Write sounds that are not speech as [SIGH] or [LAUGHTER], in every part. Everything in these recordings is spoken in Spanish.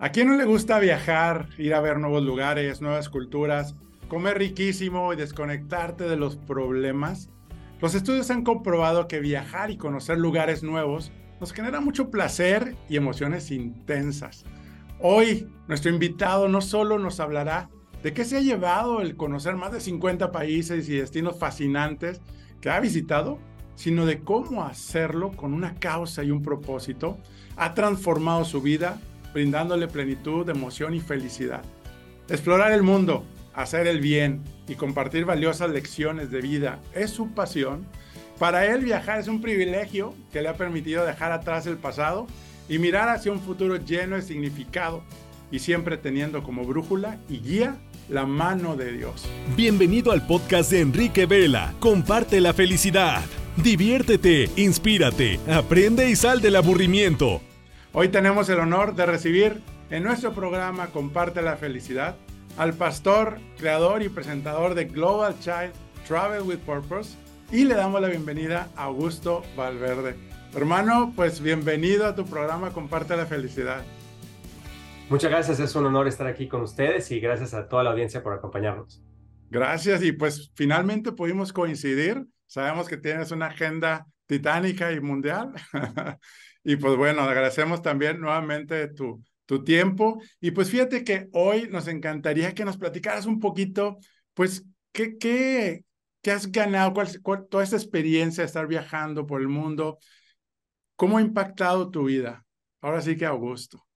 ¿A quién no le gusta viajar, ir a ver nuevos lugares, nuevas culturas, comer riquísimo y desconectarte de los problemas? Los estudios han comprobado que viajar y conocer lugares nuevos nos genera mucho placer y emociones intensas. Hoy, nuestro invitado no solo nos hablará de qué se ha llevado el conocer más de 50 países y destinos fascinantes que ha visitado, sino de cómo hacerlo con una causa y un propósito, ha transformado su vida brindándole plenitud, emoción y felicidad. Explorar el mundo, hacer el bien y compartir valiosas lecciones de vida es su pasión. Para él viajar es un privilegio que le ha permitido dejar atrás el pasado y mirar hacia un futuro lleno de significado y siempre teniendo como brújula y guía la mano de Dios. Bienvenido al podcast de Enrique Vela. Comparte la felicidad. Diviértete, inspírate, aprende y sal del aburrimiento. Hoy tenemos el honor de recibir en nuestro programa Comparte la Felicidad al pastor, creador y presentador de Global Child Travel with Purpose y le damos la bienvenida a Augusto Valverde. Hermano, pues bienvenido a tu programa Comparte la Felicidad. Muchas gracias, es un honor estar aquí con ustedes y gracias a toda la audiencia por acompañarnos. Gracias y pues finalmente pudimos coincidir. Sabemos que tienes una agenda titánica y mundial [LAUGHS] Y pues bueno, agradecemos también nuevamente tu, tu tiempo. Y pues fíjate que hoy nos encantaría que nos platicaras un poquito, pues, ¿qué, qué, qué has ganado? ¿Cuál, toda esta experiencia de estar viajando por el mundo? ¿Cómo ha impactado tu vida? Ahora sí que Augusto.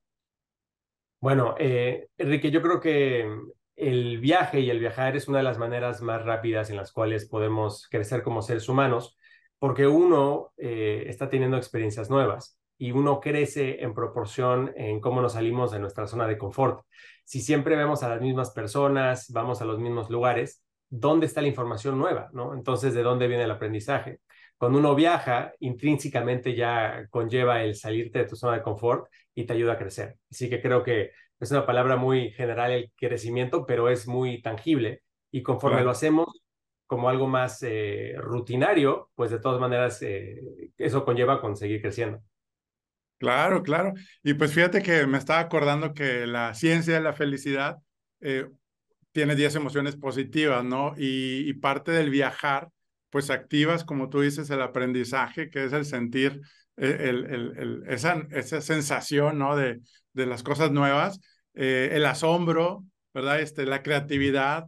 Bueno, eh, Enrique, yo creo que el viaje y el viajar es una de las maneras más rápidas en las cuales podemos crecer como seres humanos, porque uno eh, está teniendo experiencias nuevas y uno crece en proporción en cómo nos salimos de nuestra zona de confort. Si siempre vemos a las mismas personas, vamos a los mismos lugares, ¿dónde está la información nueva? ¿no? Entonces, ¿de dónde viene el aprendizaje? Cuando uno viaja, intrínsecamente ya conlleva el salirte de tu zona de confort y te ayuda a crecer. Así que creo que es una palabra muy general el crecimiento, pero es muy tangible y conforme lo hacemos como algo más eh, rutinario, pues de todas maneras eh, eso conlleva conseguir creciendo. Claro, claro. Y pues fíjate que me estaba acordando que la ciencia de la felicidad eh, tiene 10 emociones positivas, ¿no? Y, parte del viajar, pues activas, como tú dices, el aprendizaje, que es el sentir eh, el, el, esa, esa sensación, ¿no? De, de las cosas nuevas, eh, el asombro, ¿verdad? Este, la creatividad,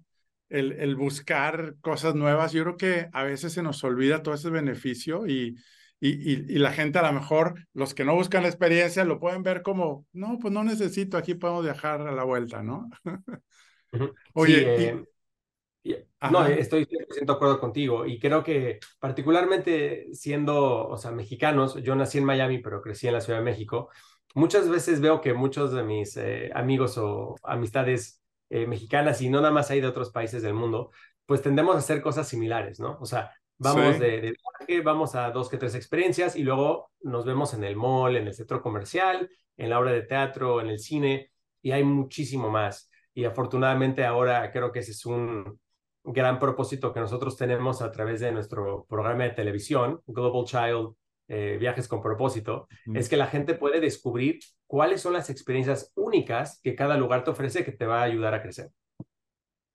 el, el buscar cosas nuevas. Yo creo que a veces se nos olvida todo ese beneficio y, y, la gente a lo mejor, los que no buscan la experiencia, lo pueden ver como, no, pues no necesito, aquí podemos viajar a la vuelta, ¿no? [LAUGHS] Oye, eh, no, estoy 100% de acuerdo contigo y creo que particularmente siendo, o sea, mexicanos, yo nací en Miami, pero crecí en la Ciudad de México, muchas veces veo que muchos de mis eh, amigos o amistades eh, mexicanas y no nada más hay de otros países del mundo, pues tendemos a hacer cosas similares, ¿no? O sea, Vamos de, de, viaje, vamos a dos que tres experiencias y luego nos vemos en el mall, en el centro comercial, en la obra de teatro, en el cine y hay muchísimo más. Y afortunadamente ahora creo que ese es un gran propósito que nosotros tenemos a través de nuestro programa de televisión, Global Child eh, Viajes con propósito, es que la gente puede descubrir cuáles son las experiencias únicas que cada lugar te ofrece que te va a ayudar a crecer.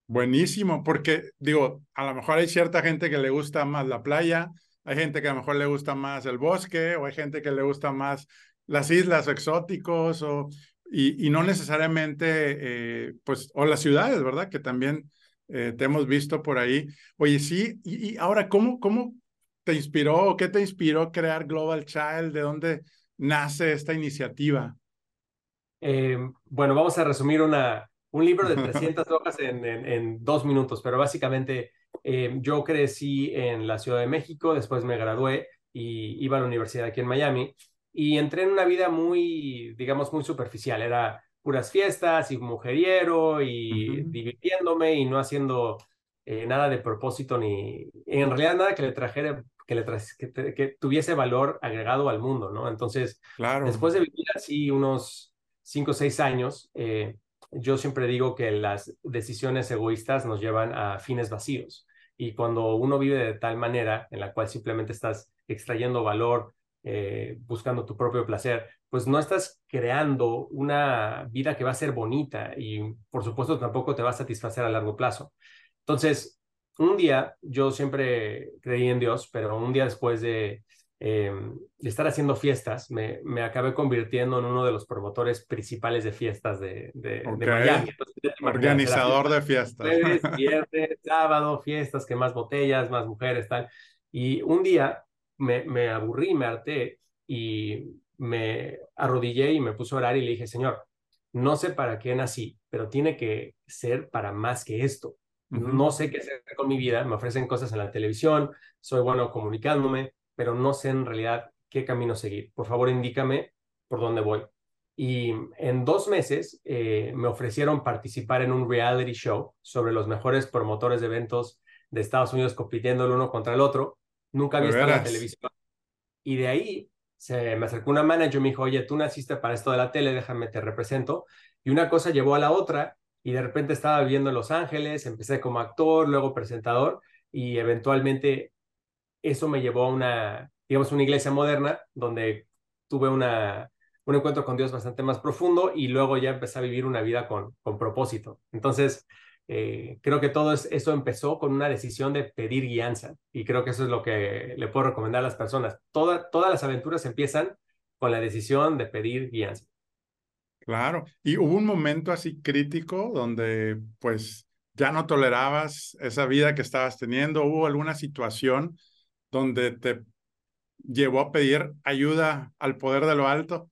Buenísimo, porque digo, a lo mejor hay cierta gente que le gusta más la playa, hay gente que a lo mejor le gusta más el bosque, o hay gente que le gusta más las islas exóticos, o, y, no necesariamente, eh, pues, o las ciudades, ¿verdad? Que también eh, te hemos visto por ahí. Oye, sí, y, ahora, ¿cómo, ¿cómo te inspiró o qué te inspiró crear Global Child? ¿De dónde nace esta iniciativa? Eh, bueno, vamos a resumir una, un libro de [LAUGHS] 300 hojas en, en, dos minutos, pero básicamente eh, yo crecí en la Ciudad de México, después me gradué y iba a la universidad aquí en Miami y entré en una vida muy, digamos, muy superficial. Era puras fiestas y mujeriero y divirtiéndome y no haciendo eh, nada de propósito ni, en realidad nada que le trajera, que, le que, tuviese valor agregado al mundo, ¿no? Entonces, claro. después de vivir así unos cinco o seis años, eh, yo siempre digo que las decisiones egoístas nos llevan a fines vacíos. Y cuando uno vive de tal manera en la cual simplemente estás extrayendo valor, eh, buscando tu propio placer, pues no estás creando una vida que va a ser bonita y por supuesto tampoco te va a satisfacer a largo plazo. Entonces, un día, yo siempre creí en Dios, pero un día después de, de estar haciendo fiestas, me, me, acabé convirtiendo en uno de los promotores principales de fiestas de, de, Miami. Organizador de fiestas. Jueves, [LAUGHS] viernes, sábado, fiestas, que más botellas, más mujeres, tal. Y un día me, me aburrí, me harté y me arrodillé y me puse a orar y le dije, Señor, no sé para qué nací, pero tiene que ser para más que esto. No sé qué hacer con mi vida, me ofrecen cosas en la televisión, soy bueno comunicándome, pero no sé en realidad qué camino seguir. Por favor, indícame por dónde voy. Y en dos meses eh, me ofrecieron participar en un reality show sobre los mejores promotores de eventos de Estados Unidos compitiendo el uno contra el otro. Nunca había visto en la televisión. Y de ahí se me acercó una manager y me dijo, oye, tú naciste para esto de la tele, déjame, te represento. Y una cosa llevó a la otra y de repente estaba viviendo en Los Ángeles, empecé como actor, luego presentador y eventualmente eso me llevó a una, digamos, una iglesia moderna donde tuve una, un encuentro con Dios bastante más profundo y luego ya empecé a vivir una vida con, con propósito. Entonces, eh, creo que todo eso empezó con una decisión de pedir guianza y creo que eso es lo que le puedo recomendar a las personas. todas las aventuras empiezan con la decisión de pedir guianza. Claro, y hubo un momento así crítico donde pues ya no tolerabas esa vida que estabas teniendo, hubo alguna situación donde te llevó a pedir ayuda al poder de lo alto.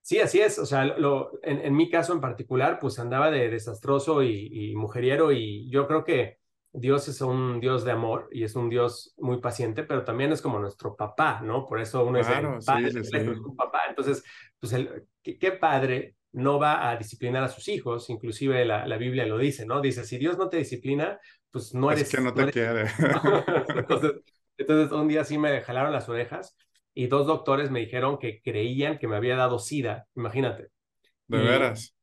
Sí, así es. O sea, lo, en, mi caso en particular, pues andaba de desastroso y, mujeriero y yo creo que Dios es un Dios de amor y es un Dios muy paciente, pero también es como nuestro papá, ¿no? Por eso uno es el padre, un papá. Entonces, pues el, ¿qué, padre no va a disciplinar a sus hijos? Inclusive la, la, Biblia lo dice, ¿no? Dice, si Dios no te disciplina, pues no eres... Es que no te quiere. [LAUGHS] entonces, entonces, un día sí me jalaron las orejas y dos doctores me dijeron que creían que me había dado SIDA, imagínate. De veras.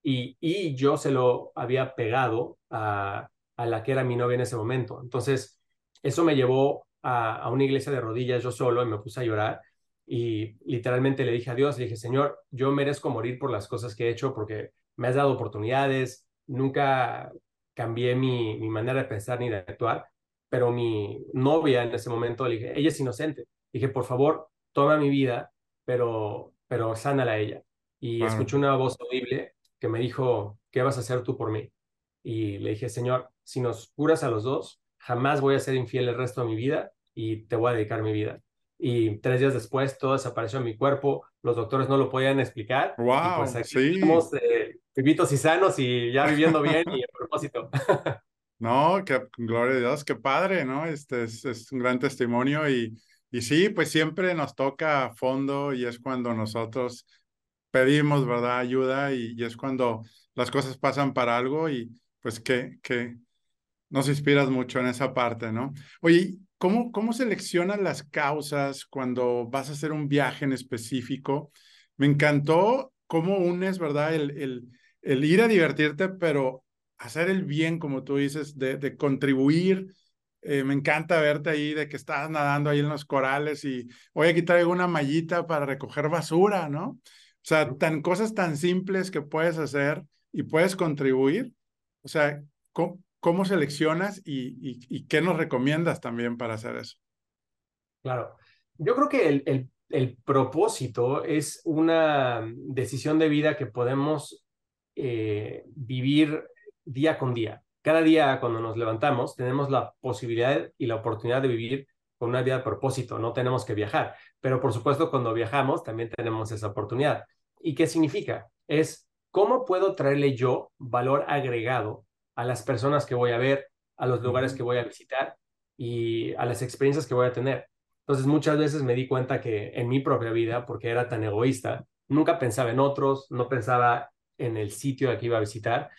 Y, y yo se lo había pegado a, a, la que era mi novia en ese momento. Entonces, eso me llevó a, a, una iglesia de rodillas yo solo y me puse a llorar y literalmente le dije a Dios, le dije, Señor, yo merezco morir por las cosas que he hecho porque me has dado oportunidades, nunca cambié mi, mi manera de pensar ni de actuar, pero mi novia en ese momento le dije, ella es inocente dije, por favor, toma mi vida, pero, pero sánala a ella. Y escuché una voz audible que me dijo, ¿qué vas a hacer tú por mí? Y le dije, Señor, si nos curas a los dos, jamás voy a ser infiel el resto de mi vida y te voy a dedicar mi vida. Y tres días después todo desapareció en mi cuerpo, los doctores no lo podían explicar. ¡Wow! pues aquí sí. estamos eh, vivitos y sanos y ya viviendo bien y [LAUGHS] [LAUGHS] no, que gloria a Dios, qué padre, ¿no? Este es, un gran testimonio y y sí, pues siempre nos toca a fondo y es cuando nosotros pedimos, ¿verdad? Ayuda y, es cuando las cosas pasan para algo y pues que, que nos inspiras mucho en esa parte, ¿no? Oye, ¿cómo, cómo seleccionas las causas cuando vas a hacer un viaje en específico? Me encantó cómo unes, ¿verdad? El, el, el ir a divertirte, pero hacer el bien, como tú dices, de, de contribuir eh, me encanta verte ahí de que estás nadando ahí en los corales y hoy aquí traigo una mallita para recoger basura, ¿no? O sea, tan cosas tan simples que puedes hacer y puedes contribuir. O sea, ¿cómo, seleccionas y, y, qué nos recomiendas también para hacer eso? Claro, yo creo que el, el, el propósito es una decisión de vida que podemos eh, vivir día con día cada día cuando nos levantamos tenemos la posibilidad y la oportunidad de vivir con una vida de propósito, no tenemos que viajar, pero por supuesto cuando viajamos también tenemos esa oportunidad. ¿Y qué significa? Es cómo puedo traerle yo valor agregado a las personas que voy a ver, a los lugares que voy a visitar y a las experiencias que voy a tener. Entonces muchas veces me di cuenta que en mi propia vida, porque era tan egoísta, nunca pensaba en otros, no pensaba en el sitio que iba a visitar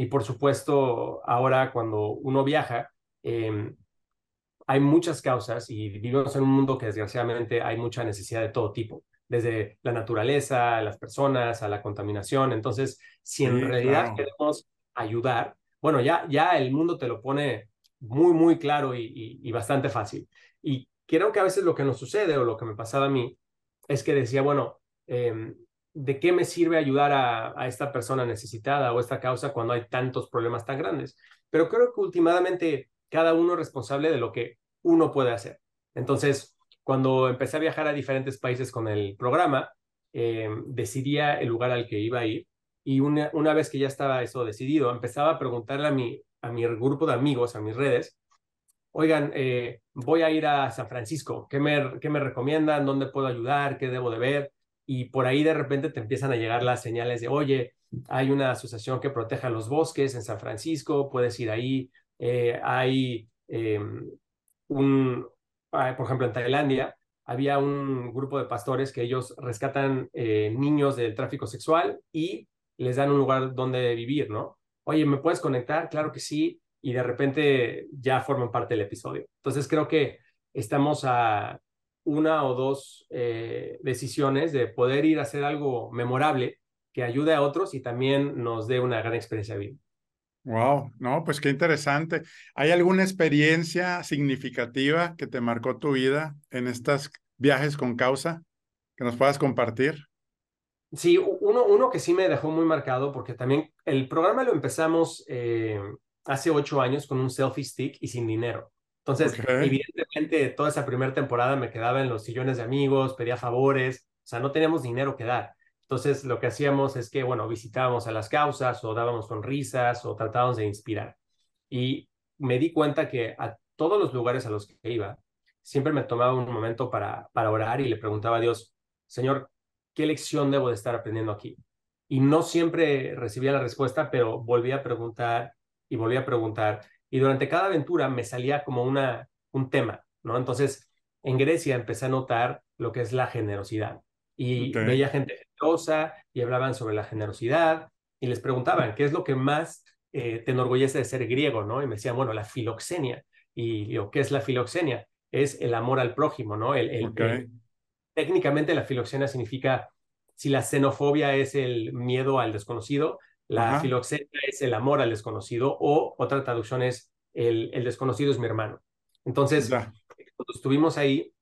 y por supuesto, ahora cuando uno viaja, em, hay muchas causas y vivimos en un mundo que desgraciadamente hay mucha necesidad de todo tipo, desde la naturaleza, a las personas, a la contaminación. Entonces, si en realidad queremos ayudar, bueno, ya, ya el mundo te lo pone muy, muy claro y, y bastante fácil. Y creo que a veces lo que nos sucede o lo que me pasaba a mí es que decía, bueno, em, ¿de qué me sirve ayudar a, esta persona necesitada o esta causa cuando hay tantos problemas tan grandes? Pero creo que últimamente cada uno es responsable de lo que uno puede hacer. Entonces, cuando empecé a viajar a diferentes países con el programa, em, decidía el lugar al que iba a ir y una, una vez que ya estaba eso decidido, empezaba a preguntarle a mi, a mi grupo de amigos, a mis redes, oigan, eh, voy a ir a San Francisco, ¿qué me, ¿qué me recomiendan? ¿Dónde puedo ayudar? ¿Qué debo de ver? Y por ahí de repente te empiezan a llegar las señales de, oye, hay una asociación que proteja los bosques en San Francisco, puedes ir ahí. Eh, hay em, un, ah, por ejemplo, en Tailandia, había un grupo de pastores que ellos rescatan eh, niños del tráfico sexual y les dan un lugar donde vivir, ¿no? Oye, ¿me puedes conectar? Claro que sí y de repente ya forman parte del episodio. Entonces creo que estamos a una o dos eh, decisiones de poder ir a hacer algo memorable que ayude a otros y también nos dé una gran experiencia de vida. Wow, no, pues qué interesante. ¿Hay alguna experiencia significativa que te marcó tu vida en estos viajes con causa que nos puedas compartir? Sí, uno, uno que sí me dejó muy marcado porque también el programa lo empezamos eh, hace ocho años con un selfie stick y sin dinero. Entonces, evidentemente, toda esa primera temporada me quedaba en los sillones de amigos, pedía favores, o sea, no teníamos dinero que dar. Entonces, lo que hacíamos es que, bueno, visitábamos a las causas o dábamos sonrisas o tratábamos de inspirar. Y me di cuenta que a todos los lugares a los que iba, siempre me tomaba un momento para, para orar y le preguntaba a Dios, Señor, ¿qué lección debo de estar aprendiendo aquí? Y no siempre recibía la respuesta, pero volví a preguntar y volví a preguntar. Y durante cada aventura me salía como una, un tema, ¿no? Entonces, en Grecia empecé a notar lo que es la generosidad. Y veía gente generosa y hablaban sobre la generosidad y les preguntaban, ¿qué es lo que más eh, te enorgullece de ser griego, ¿no? Y me decían, bueno, la filoxenia. Y digo, ¿qué es la filoxenia? Es el amor al prójimo, ¿no? El, técnicamente la filoxenia significa, si la xenofobia es el miedo al desconocido, la filoxenia es el amor al desconocido o otra traducción es el, el desconocido es mi hermano. Entonces, cuando estuvimos ahí,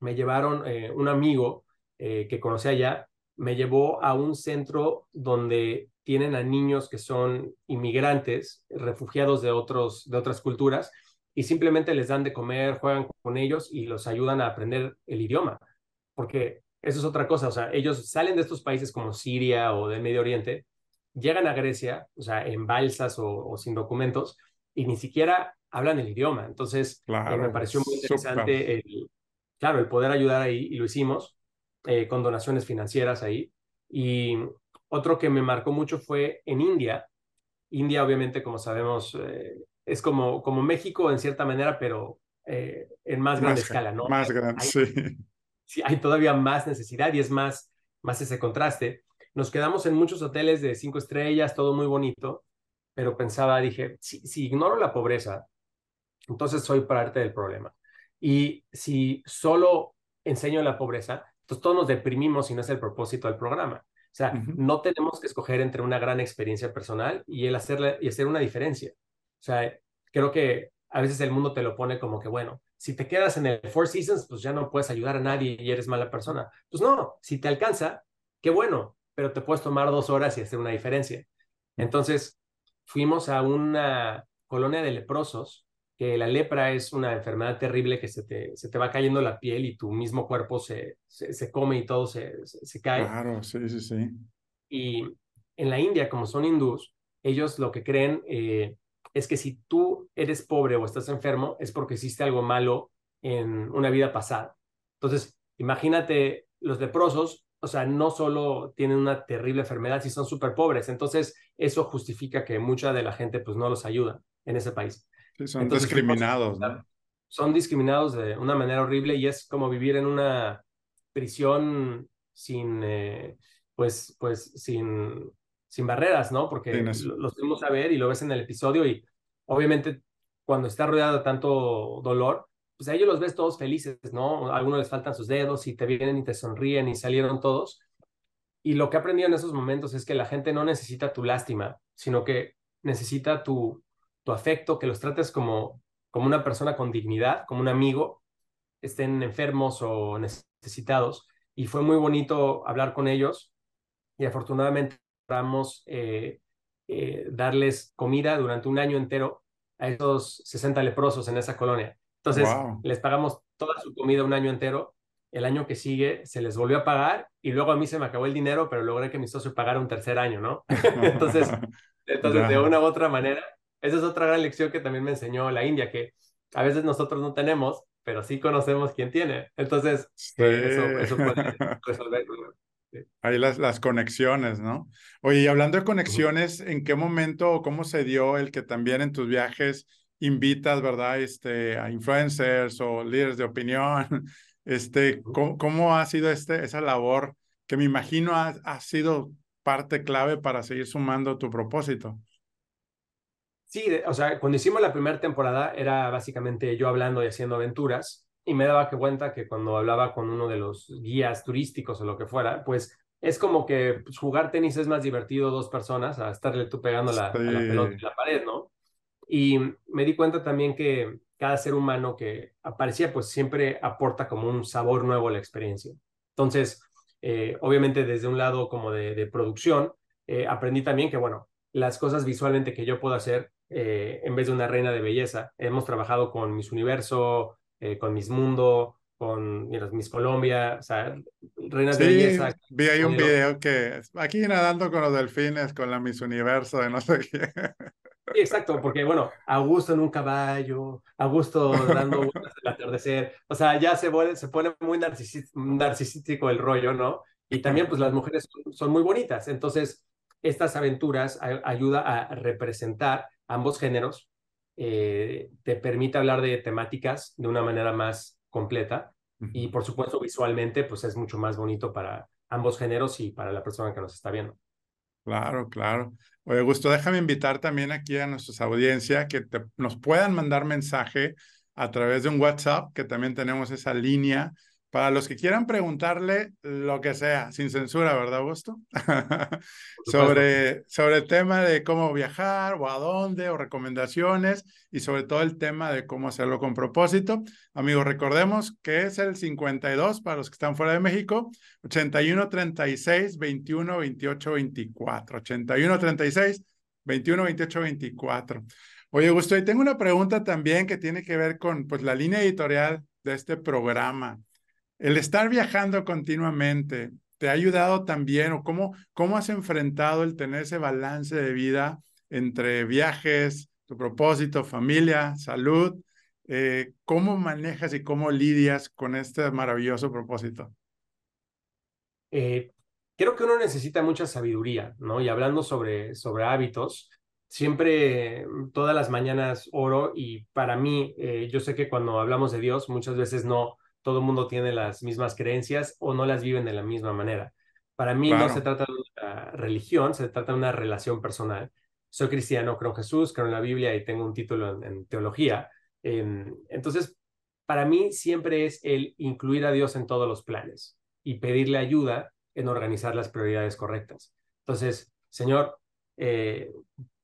me llevaron eh, un amigo eh, que conocí allá, me llevó a un centro donde tienen a niños que son inmigrantes, refugiados de, otros, de otras culturas, y simplemente les dan de comer, juegan con ellos y los ayudan a aprender el idioma. Porque eso es otra cosa, o sea, ellos salen de estos países como Siria o del Medio Oriente llegan a Grecia, o sea, en balsas o, sin documentos, y ni siquiera hablan el idioma. Entonces, eh, me pareció muy interesante, el, claro, el poder ayudar ahí, y lo hicimos eh, con donaciones financieras ahí. Y otro que me marcó mucho fue en India. India, obviamente, como sabemos, eh, es como, como México en cierta manera, pero en más grande escala, ¿no? Más grande, sí. Sí, hay todavía más necesidad y es más, más ese contraste. Nos quedamos en muchos hoteles de cinco estrellas, todo muy bonito, pero pensaba, dije, si, si ignoro la pobreza, entonces soy parte del problema. Y si solo enseño la pobreza, entonces todos nos deprimimos y no es el propósito del programa. O sea, no tenemos que escoger entre una gran experiencia personal y el hacerle, y hacer una diferencia. O sea, creo que a veces el mundo te lo pone como que, bueno, si te quedas en el Four Seasons, pues ya no puedes ayudar a nadie y eres mala persona. Pues no, si te alcanza, qué bueno, pero te puedes tomar dos horas y hacer una diferencia. Entonces, fuimos a una colonia de leprosos, que la lepra es una enfermedad terrible que se te, se te va cayendo la piel y tu mismo cuerpo se, se, come y todo se, se, cae. Claro, sí, sí, sí. Y en la India, como son hindús, ellos lo que creen eh, es que si tú eres pobre o estás enfermo, es porque hiciste algo malo en una vida pasada. Entonces, imagínate los leprosos o sea, no solo tienen una terrible enfermedad, si son súper pobres. Entonces, eso justifica que mucha de la gente pues no los ayuda en ese país. son discriminados, Son discriminados de una manera horrible y es como vivir en una prisión sin, eh, pues, pues, sin, sin barreras, ¿no? Porque los tenemos a ver y lo ves en el episodio y obviamente cuando está rodeado de tanto dolor, pues a ellos los ves todos felices, ¿no? Algunos les faltan sus dedos y te vienen y te sonríen y salieron todos. Y lo que he aprendido en esos momentos es que la gente no necesita tu lástima, sino que necesita tu, tu afecto, que los trates como, como una persona con dignidad, como un amigo, estén enfermos o necesitados. y fue muy bonito hablar con ellos y afortunadamente logramos eh, eh, darles comida durante un año entero a esos 60 leprosos en esa colonia. Entonces, les pagamos toda su comida un año entero. El año que sigue se les volvió a pagar y luego a mí se me acabó el dinero, pero logré que mi socio pagara un tercer año, ¿no? [LAUGHS] entonces, entonces de una u otra manera, esa es otra gran lección que también me enseñó la India, que a veces nosotros no tenemos, pero sí conocemos quién tiene. Entonces, eso, puede resolver Ahí las, las conexiones, ¿no? Oye, y hablando de conexiones, ¿en qué momento o cómo se dio el que también en tus viajes invitas, ¿verdad? Este, a influencers o líderes de opinión. [LAUGHS] Este, ¿cómo, cómo ha sido este, esa labor que me imagino ha, ha sido parte clave para seguir sumando tu propósito? Sí, o sea, cuando hicimos la primera temporada era básicamente yo hablando y haciendo aventuras y me daba cuenta que cuando hablaba con uno de los guías turísticos o lo que fuera, pues es como que pues, jugar tenis es más divertido dos personas a estarle tú pegando la, la pelota en la pared, ¿no? Y me di cuenta también que cada ser humano que aparecía, pues siempre aporta como un sabor nuevo a la experiencia. Entonces, eh, obviamente desde un lado como de, producción, eh, aprendí también que, bueno, las cosas visualmente que yo puedo hacer eh, en vez de una reina de belleza. Hemos trabajado con Miss Universo, con Miss Mundo, con Miss Colombia, o sea, reinas de belleza. Vi ahí un video que aquí nadando con los delfines, con la Miss Universo, de no sé qué. Sí, exacto, porque bueno, a gusto en un caballo, a gusto dando vueltas al atardecer, o sea, ya se, vuelve, se pone muy narcisístico el rollo, ¿no? Y también pues las mujeres son, muy bonitas, entonces estas aventuras ayuda a representar ambos géneros, eh, te permite hablar de temáticas de una manera más completa y por supuesto visualmente pues es mucho más bonito para ambos géneros y para la persona que nos está viendo. Claro, claro. Oye, Gusto, déjame invitar también aquí a nuestra audiencia que nos puedan mandar mensaje a través de un WhatsApp, que también tenemos esa línea para los que quieran preguntarle lo que sea, sin censura, ¿verdad, Augusto? [LAUGHS] sobre, sobre el tema de cómo viajar o a dónde o recomendaciones y sobre todo el tema de cómo hacerlo con propósito. Amigos, recordemos que es el 52 para los que están fuera de México, 81 36 21 28 24, 81 36 21 28 24. Oye, Augusto, y tengo una pregunta también que tiene que ver con pues, la línea editorial de este programa. El estar viajando continuamente, ¿te ha ayudado también o cómo, cómo has enfrentado el tener ese balance de vida entre viajes, tu propósito, familia, salud? Eh, ¿Cómo manejas y cómo lidias con este maravilloso propósito? Eh, creo que uno necesita mucha sabiduría, ¿no? Y hablando sobre, sobre hábitos, siempre todas las mañanas oro y para mí, eh, yo sé que cuando hablamos de Dios muchas veces no, todo el mundo tiene las mismas creencias o no las viven de la misma manera. Para mí no se trata de una religión, se trata de una relación personal. Soy cristiano, creo en Jesús, creo en la Biblia y tengo un título en, teología. Entonces, para mí siempre es el incluir a Dios en todos los planes y pedirle ayuda en organizar las prioridades correctas. Entonces, Señor, eh,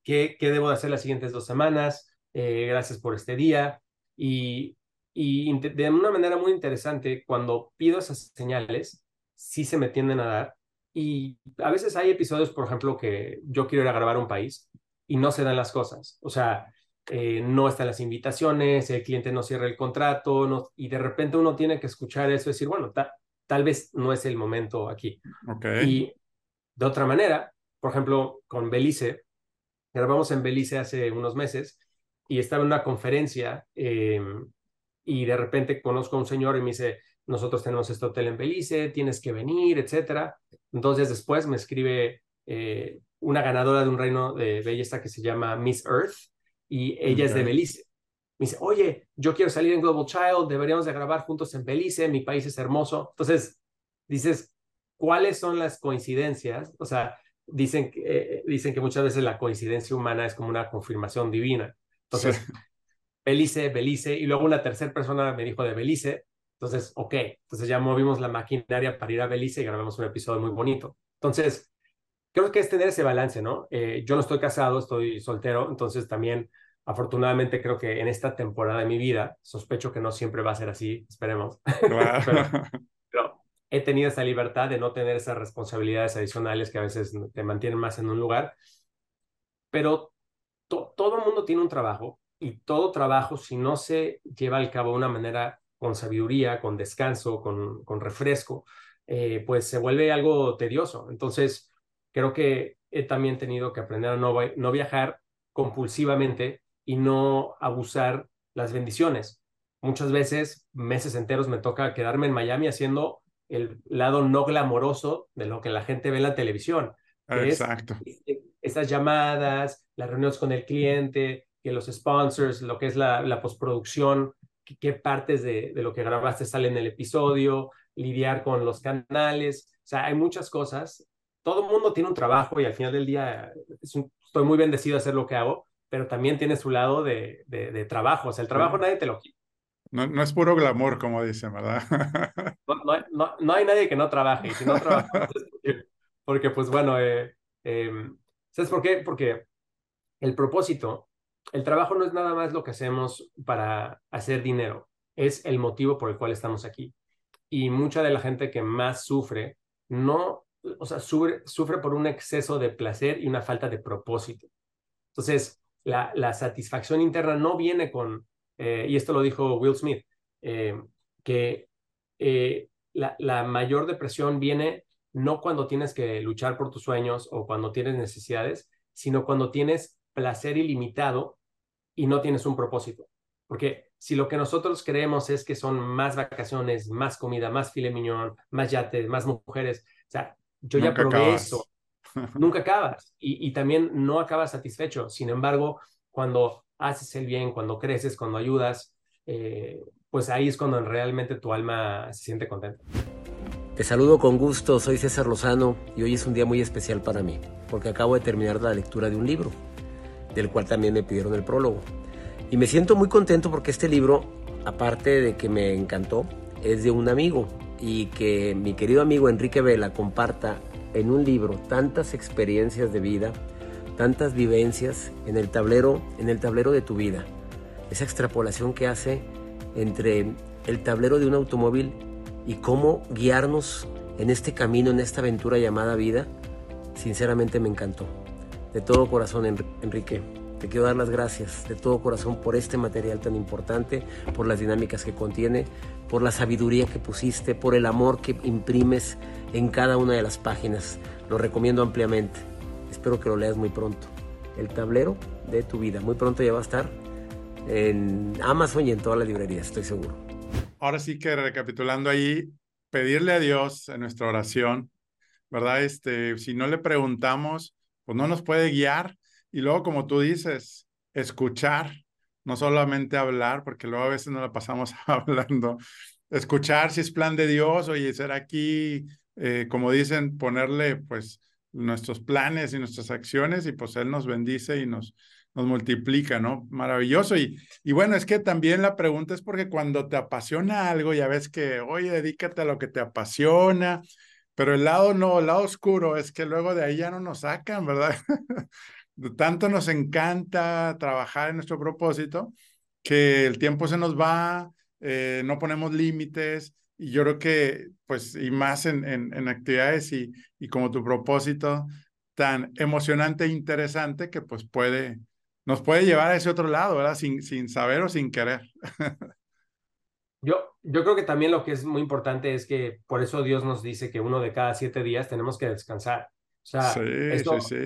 ¿qué, ¿qué, debo hacer las siguientes dos semanas? Eh, gracias por este día. Y y de una manera muy interesante, cuando pido esas señales, sí se me tienden a dar. Y a veces hay episodios, por ejemplo, que yo quiero ir a grabar un país y no se dan las cosas. O sea, eh, no están las invitaciones, el cliente no cierra el contrato, no, y de repente uno tiene que escuchar eso y decir, bueno, tal vez no es el momento aquí. Okay. Y de otra manera, por ejemplo, con Belice, grabamos en Belice hace unos meses y estaba en una conferencia eh, y de repente conozco a un señor y me dice, nosotros tenemos este hotel en Belice, tienes que venir, etcétera. Entonces después me escribe eh, una ganadora de un reino de belleza que se llama Miss Earth y ella es de Belice. Me dice, oye, yo quiero salir en Global Child, deberíamos de grabar juntos en Belice, mi país es hermoso. Entonces, dices, ¿cuáles son las coincidencias? O sea, dicen, eh, dicen que muchas veces la coincidencia humana es como una confirmación divina. Entonces, Belice, Belice, y luego una tercera persona me dijo de Belice. Entonces, ok, entonces ya movimos la maquinaria para ir a Belice y grabamos un episodio muy bonito. Entonces, creo que es tener ese balance, ¿no? Eh, yo no estoy casado, estoy soltero, entonces también, afortunadamente, creo que en esta temporada de mi vida, sospecho que no siempre va a ser así, esperemos. [LAUGHS] [LAUGHS] pero, he tenido esa libertad de no tener esas responsabilidades adicionales que a veces te mantienen más en un lugar. Pero todo el mundo tiene un trabajo y todo trabajo, si no se lleva al cabo de una manera con sabiduría, con descanso, con, con refresco, eh, pues se vuelve algo tedioso. Entonces, creo que he también tenido que aprender a no, no viajar compulsivamente y no abusar las bendiciones. Muchas veces, meses enteros, me toca quedarme en Miami haciendo el lado no glamoroso de lo que la gente ve en la televisión. Exacto. esas llamadas, las reuniones con el cliente, que los sponsors, lo que es la, la postproducción, qué partes de, de, lo que grabaste salen en el episodio, lidiar con los canales. O sea, hay muchas cosas. Todo el mundo tiene un trabajo y al final del día estoy muy bendecido de hacer lo que hago, pero también tiene su lado de, de, trabajo. O sea, el trabajo nadie te lo quita. No, no, es puro glamour, como dicen, ¿verdad? no, no, no, hay nadie que no trabaje. Si no trabaja, [LAUGHS] porque, porque, pues bueno, eh, eh, ¿sabes por qué? Porque el propósito el trabajo no es nada más lo que hacemos para hacer dinero, es el motivo por el cual estamos aquí. Y mucha de la gente que más sufre, no, o sea, sufre, sufre por un exceso de placer y una falta de propósito. Entonces, la, la satisfacción interna no viene con, eh, y esto lo dijo Will Smith, eh, que eh, la, la mayor depresión viene no cuando tienes que luchar por tus sueños o cuando tienes necesidades, sino cuando tienes placer ilimitado y no tienes un propósito. Porque si lo que nosotros creemos es que son más vacaciones, más comida, más filet mignon, más yates, más mujeres, o sea, yo ya probé eso. [LAUGHS] Nunca acabas y, y también no acabas satisfecho. Sin embargo, cuando haces el bien, cuando creces, cuando ayudas, eh, pues ahí es cuando realmente tu alma se siente contenta. Te saludo con gusto, soy César Lozano y hoy es un día muy especial para mí, porque acabo de terminar la lectura de un libro del cual también me pidieron el prólogo. Y me siento muy contento porque este libro, aparte de que me encantó, es de un amigo y que mi querido amigo Enrique Vela comparta en un libro tantas experiencias de vida, tantas vivencias en el tablero, en el tablero de tu vida. Esa extrapolación que hace entre el tablero de un automóvil y cómo guiarnos en este camino, en esta aventura llamada vida, sinceramente me encantó. De todo corazón, Enrique, te quiero dar las gracias de todo corazón por este material tan importante, por las dinámicas que contiene, por la sabiduría que pusiste, por el amor que imprimes en cada una de las páginas. Lo recomiendo ampliamente. Espero que lo leas muy pronto. El tablero de tu vida. Muy pronto ya va a estar en Amazon y en todas las librerías, estoy seguro. Ahora sí que recapitulando ahí, pedirle a Dios en nuestra oración, ¿verdad? Este, si no le preguntamos, pues no nos puede guiar. Y luego, como tú dices, escuchar, no solamente hablar, porque luego a veces no la pasamos [LAUGHS] hablando. Escuchar si es plan de Dios, oye, ser aquí, eh, como dicen, ponerle pues nuestros planes y nuestras acciones y pues Él nos bendice y nos, nos multiplica, ¿no? Maravilloso. Y, y bueno, es que también la pregunta es porque cuando te apasiona algo, ya ves que, oye, dedícate a lo que te apasiona, pero el lado no, el lado oscuro es que luego de ahí ya no nos sacan, ¿verdad? [LAUGHS] Tanto nos encanta trabajar en nuestro propósito que el tiempo se nos va, eh, no ponemos límites y yo creo que, pues, y más en, en, actividades y, y como tu propósito tan emocionante e interesante que pues puede, nos puede llevar a ese otro lado, ¿verdad? Sin, sin saber o sin querer. [LAUGHS] Yo, yo creo que también lo que es muy importante es que por eso Dios nos dice que uno de cada siete días tenemos que descansar. O sea, sí, esto, sí,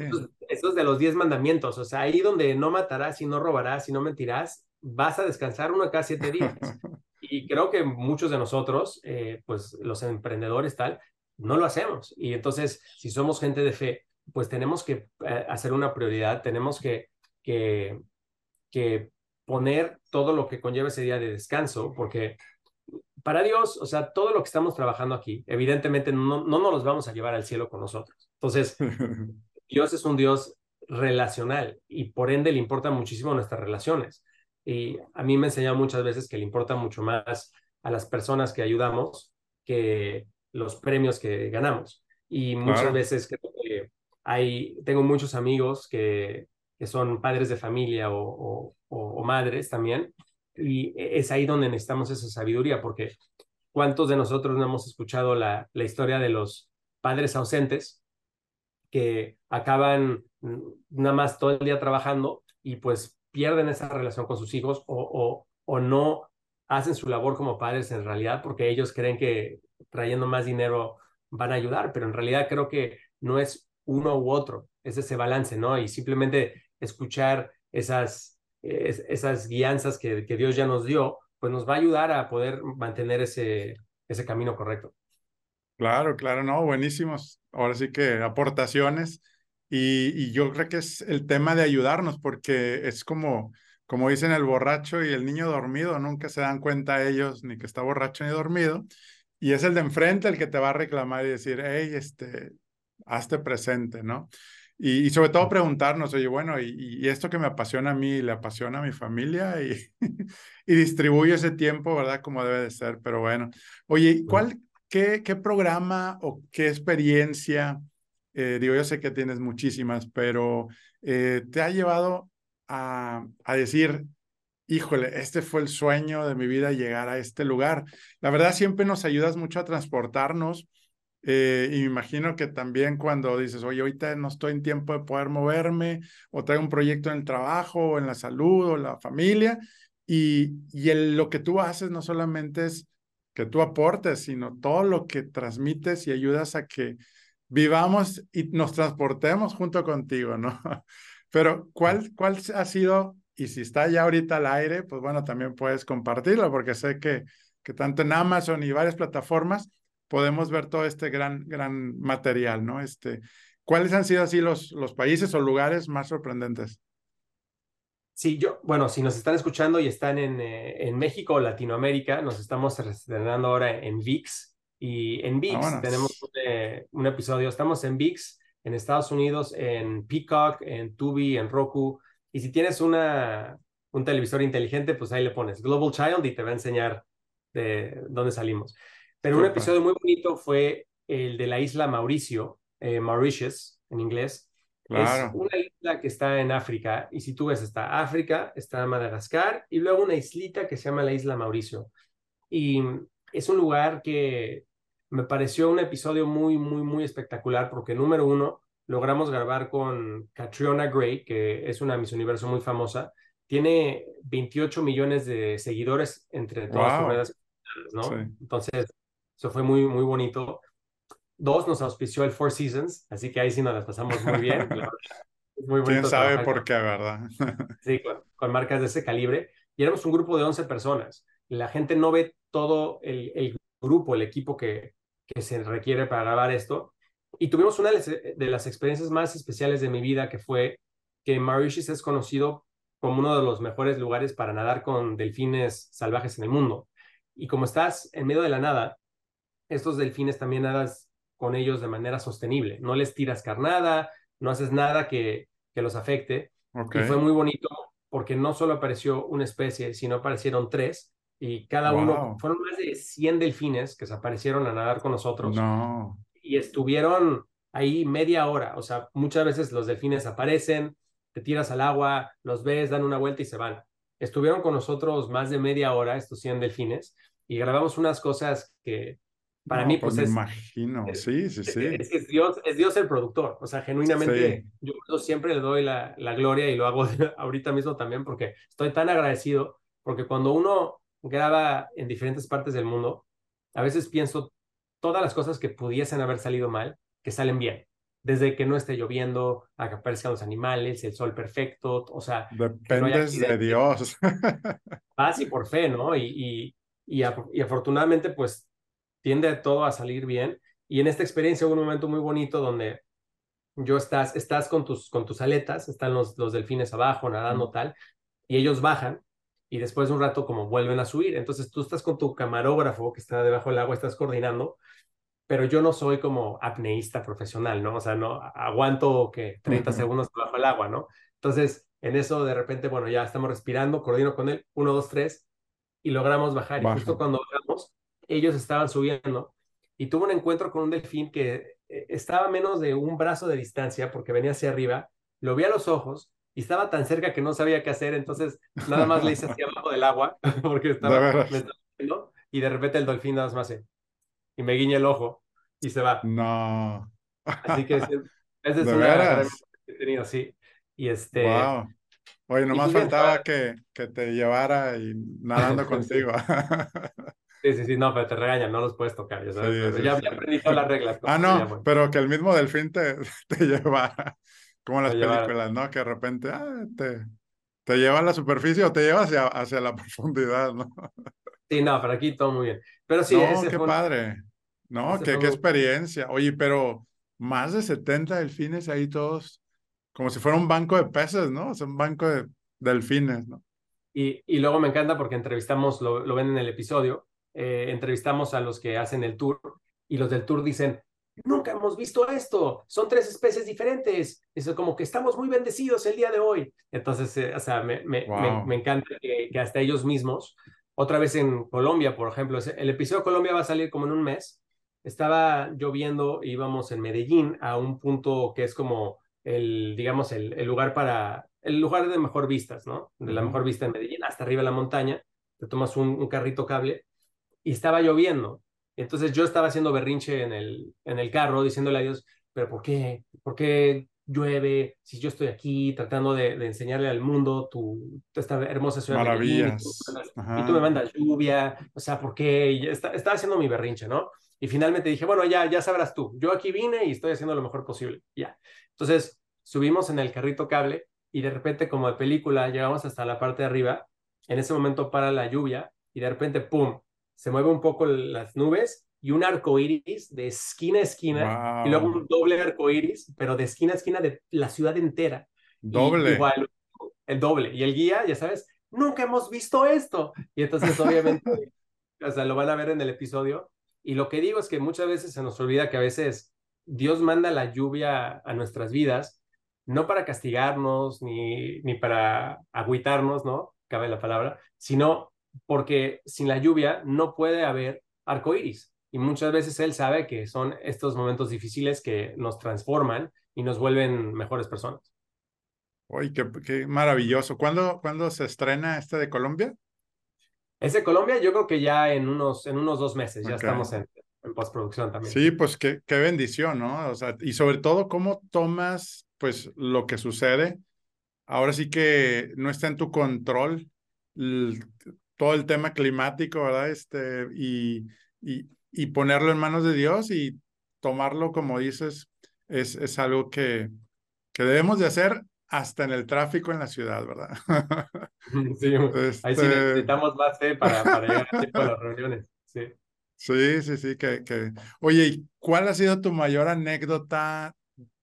es de los diez mandamientos. O sea, ahí donde no matarás y no robarás y no mentirás, vas a descansar uno de cada siete días. [LAUGHS] y creo que muchos de nosotros, eh, pues los emprendedores tal, no lo hacemos. Y entonces, si somos gente de fe, pues tenemos que eh, hacer una prioridad, tenemos que, que, que poner todo lo que conlleva ese día de descanso, porque para Dios, o sea, todo lo que estamos trabajando aquí, evidentemente no, no nos los vamos a llevar al cielo con nosotros. Entonces, [LAUGHS] Dios es un Dios relacional y por ende le importan muchísimo nuestras relaciones. Y a mí me ha enseñado muchas veces que le importa mucho más a las personas que ayudamos que los premios que ganamos. Y muchas veces creo que hay, tengo muchos amigos que que son padres de familia o, o, madres también, y es ahí donde necesitamos esa sabiduría, porque ¿cuántos de nosotros no hemos escuchado la, la historia de los padres ausentes que acaban nada más todo el día trabajando y pues pierden esa relación con sus hijos o, o, o no hacen su labor como padres en realidad porque ellos creen que trayendo más dinero van a ayudar, pero en realidad creo que no es uno u otro, es ese balance, ¿no? Y simplemente escuchar esas, esas guianzas que, Dios ya nos dio, pues nos va a ayudar a poder mantener ese, ese camino correcto. Claro, claro, no, buenísimos. Ahora sí que aportaciones. Y, y, yo creo que es el tema de ayudarnos, porque es como, como dicen el borracho y el niño dormido, nunca se dan cuenta ellos ni que está borracho ni dormido. Y es el de enfrente el que te va a reclamar y decir, hey, este, hazte presente, ¿no? Y, y sobre todo preguntarnos, oye, bueno, y, y, esto que me apasiona a mí, le apasiona a mi familia y, [LAUGHS] y distribuye ese tiempo, ¿verdad? Como debe de ser. Pero bueno, oye, ¿cuál, ¿Qué, qué programa o qué experiencia, eh, digo, yo sé que tienes muchísimas, pero eh, te ha llevado a, a decir, híjole, este fue el sueño de mi vida llegar a este lugar? La verdad, siempre nos ayudas mucho a transportarnos. Eh, y me imagino que también cuando dices, oye, ahorita no estoy en tiempo de poder moverme, o traigo un proyecto en el trabajo, o en la salud, o la familia, y, y el, lo que tú haces no solamente es que tú aportes, sino todo lo que transmites y ayudas a que vivamos y nos transportemos junto contigo, ¿no? [LAUGHS] Pero ¿cuál, cuál ha sido, y si está ya ahorita al aire, pues bueno, también puedes compartirlo, porque sé que, que tanto en Amazon y varias plataformas podemos ver todo este gran, gran material, ¿no? Este, ¿Cuáles han sido así los, los países o lugares más sorprendentes? Sí, yo, bueno, si nos están escuchando y están en, eh, en México o Latinoamérica, nos estamos estrenando ahora en VIX. Y en VIX tenemos eh, un, episodio, estamos en VIX, en Estados Unidos, en Peacock, en Tubi, en Roku. Y si tienes una, un televisor inteligente, pues ahí le pones Global Child y te va a enseñar de dónde salimos. Pero un episodio muy bonito fue el de la isla Mauricio, eh, Mauritius en inglés, es una isla que está en África, y si tú ves, está África, está Madagascar, y luego una islita que se llama la isla Mauricio. Y es un lugar que me pareció un episodio muy, muy, muy espectacular, porque número uno, logramos grabar con Catriona Gray, que es una Miss Universo muy famosa. Tiene 28 millones de seguidores entre todas sus redes ¿no? Entonces, eso fue muy, muy bonito. Dos, nos auspició el Four Seasons, así que ahí sí nos las pasamos muy bien. [LAUGHS] muy ¿Quién sabe por qué, verdad? [LAUGHS] sí, con, marcas de ese calibre. Y éramos un grupo de 11 personas. La gente no ve todo el, el grupo, el equipo que, que se requiere para grabar esto. Y tuvimos una de las experiencias más especiales de mi vida, que fue que Mauritius es conocido como uno de los mejores lugares para nadar con delfines salvajes en el mundo. Y como estás en medio de la nada, estos delfines también nadas con ellos de manera sostenible. No les tiras carnada, no haces nada que, que los afecte. Y fue muy bonito porque no solo apareció una especie, sino aparecieron tres y cada uno, fueron más de 100 delfines que se aparecieron a nadar con nosotros. No. Y estuvieron ahí media hora. O sea, muchas veces los delfines aparecen, te tiras al agua, los ves, dan una vuelta y se van. Estuvieron con nosotros más de media hora estos 100 delfines y grabamos unas cosas que para mí, pues, pues es. imagino, sí, sí, sí. Es, Dios, es Dios el productor. O sea, genuinamente, yo, siempre le doy la, la, gloria y lo hago [LAUGHS] ahorita mismo también porque estoy tan agradecido. Porque cuando uno graba en diferentes partes del mundo, a veces pienso todas las cosas que pudiesen haber salido mal, que salen bien. Desde que no esté lloviendo, a que aparezcan los animales, el sol perfecto, o sea. Dependes de Dios. [LAUGHS] Paz y por fe, ¿no? Y, y, y, y afortunadamente, pues tiende todo a salir bien. Y en esta experiencia hubo un momento muy bonito donde yo estás, estás con tus, con tus aletas, están los, los delfines abajo nadando tal, y ellos bajan y después de un rato como vuelven a subir. Entonces tú estás con tu camarógrafo que está debajo del agua, estás coordinando, pero yo no soy como apneísta profesional, ¿no? O sea, no aguanto que 30 segundos bajo el agua, ¿no? Entonces, en eso de repente, bueno, ya estamos respirando, coordino con él, uno, dos, tres, y logramos bajar. Y justo cuando ellos estaban subiendo y tuvo un encuentro con un delfín que eh, estaba a menos de un brazo de distancia porque venía hacia arriba, lo vi a los ojos y estaba tan cerca que no sabía qué hacer, entonces nada más le hice hacia abajo del agua [LAUGHS] porque estaba, y de repente el delfín nada más hace y me guiña el ojo y se va. No. Así que [LAUGHS] ese, es una que he tenido, sí. Y este. Wow. Oye, nomás faltaba que, que te llevara y nadando [LAUGHS] contigo. Sí, sí, sí, no, pero te regañan, no los puedes tocar, ya sabes. ya, aprendí todas las reglas. Ah, no, pero que el mismo delfín te, [LAUGHS] te llevara, como las películas, ¿no? Que de repente ah, te, te lleva a la superficie o te lleva hacia, hacia la [LAUGHS] profundidad, ¿no? Sí, no, pero aquí todo muy bien. Pero sí, no, qué padre. No, qué, qué experiencia. Oye, pero más de 70 delfines ahí todos, como si fuera un banco de peces, ¿no? Es un banco de delfines, ¿no? Y, y luego me encanta porque entrevistamos, lo, lo ven en el episodio, eh, entrevistamos a los que hacen el tour y los del tour dicen, nunca hemos visto esto, son tres especies diferentes, es como que estamos muy bendecidos el día de hoy. Entonces, eh, o sea, me, me, me, encanta que, que, hasta ellos mismos, otra vez en Colombia, por ejemplo, el episodio de Colombia va a salir como en un mes, estaba lloviendo, íbamos en Medellín a un punto que es como el, digamos, el, el lugar para, el lugar de mejor vistas, ¿no? De la mejor vista en Medellín, hasta arriba de la montaña, te tomas un, un carrito cable y estaba lloviendo. Entonces yo estaba haciendo berrinche en el, en el carro, diciéndole a Dios, pero ¿por qué? ¿Por qué llueve? Si yo estoy aquí tratando de, de enseñarle al mundo tu, esta hermosa ciudad. Maravillas. y, tú, me mandas lluvia, o sea, ¿por qué? Y estaba haciendo mi berrinche, ¿no? Y finalmente dije, bueno, ya, ya sabrás tú, yo aquí vine y estoy haciendo lo mejor posible, ya. Entonces subimos en el carrito cable y de repente como de película llegamos hasta la parte de arriba, en ese momento para la lluvia y de repente, ¡pum!, se mueve un poco las nubes y un arco iris de esquina a esquina y luego un doble arco iris, pero de esquina a esquina de la ciudad entera. Doble. igual, el doble. Y el guía, ya sabes, nunca hemos visto esto. Y entonces, obviamente, [LAUGHS] o sea, lo van a ver en el episodio. Y lo que digo es que muchas veces se nos olvida que a veces Dios manda la lluvia a nuestras vidas, no para castigarnos ni, ni para agüitarnos, ¿no? Cabe la palabra, sino porque sin la lluvia no puede haber arco iris. Y muchas veces él sabe que son estos momentos difíciles que nos transforman y nos vuelven mejores personas. Uy, qué, maravilloso. ¿Cuándo, ¿Cuándo, se estrena este de Colombia? Ese de Colombia, yo creo que ya en unos, en unos dos meses, ya estamos en, en, postproducción también. Sí, pues qué, qué bendición, ¿no? O sea, y sobre todo, ¿cómo tomas pues lo que sucede? Ahora sí que no está en tu control todo el tema climático, ¿verdad? Este, y, y, y, ponerlo en manos de Dios y tomarlo, como dices, es, es algo que, que debemos de hacer hasta en el tráfico en la ciudad, ¿verdad? [LAUGHS] Sí, ahí sí este necesitamos más fe para, para llegar a las [LAUGHS] reuniones, sí. Sí, sí, sí, que, que... Oye, ¿y cuál ha sido tu mayor anécdota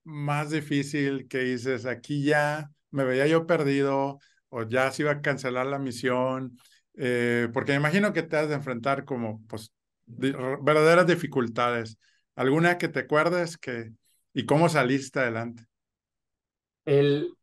más difícil que dices, aquí ya me veía yo perdido o ya se iba a cancelar la misión eh, porque me imagino que te has de enfrentar como pues verdaderas dificultades. ¿Alguna que te acuerdes que y cómo saliste adelante? El,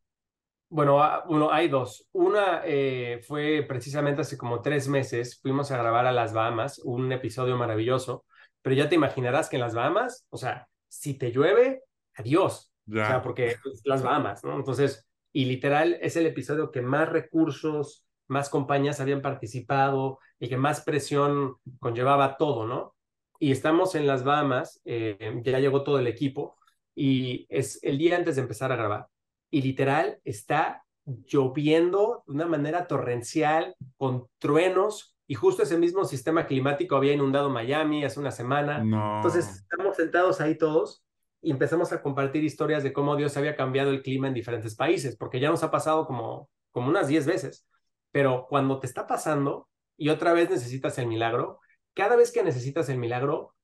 bueno, uno, hay dos. Una eh, fue precisamente hace como tres meses, fuimos a grabar a las Bahamas, un episodio maravilloso, pero ya te imaginarás que en las Bahamas, o sea, si te llueve, adiós. O sea, porque las Bahamas, ¿no? Entonces, y literal es el episodio que más recursos, más compañías habían participado y que más presión conllevaba todo, ¿no? Y estamos en las Bahamas, eh, ya llegó todo el equipo y es el día antes de empezar a grabar. Y literal está lloviendo de una manera torrencial, con truenos, y justo ese mismo sistema climático había inundado Miami hace una semana. Entonces estamos sentados ahí todos y empezamos a compartir historias de cómo Dios había cambiado el clima en diferentes países, porque ya nos ha pasado como, como unas 10 veces. Pero cuando te está pasando y otra vez necesitas el milagro, cada vez que necesitas el milagro,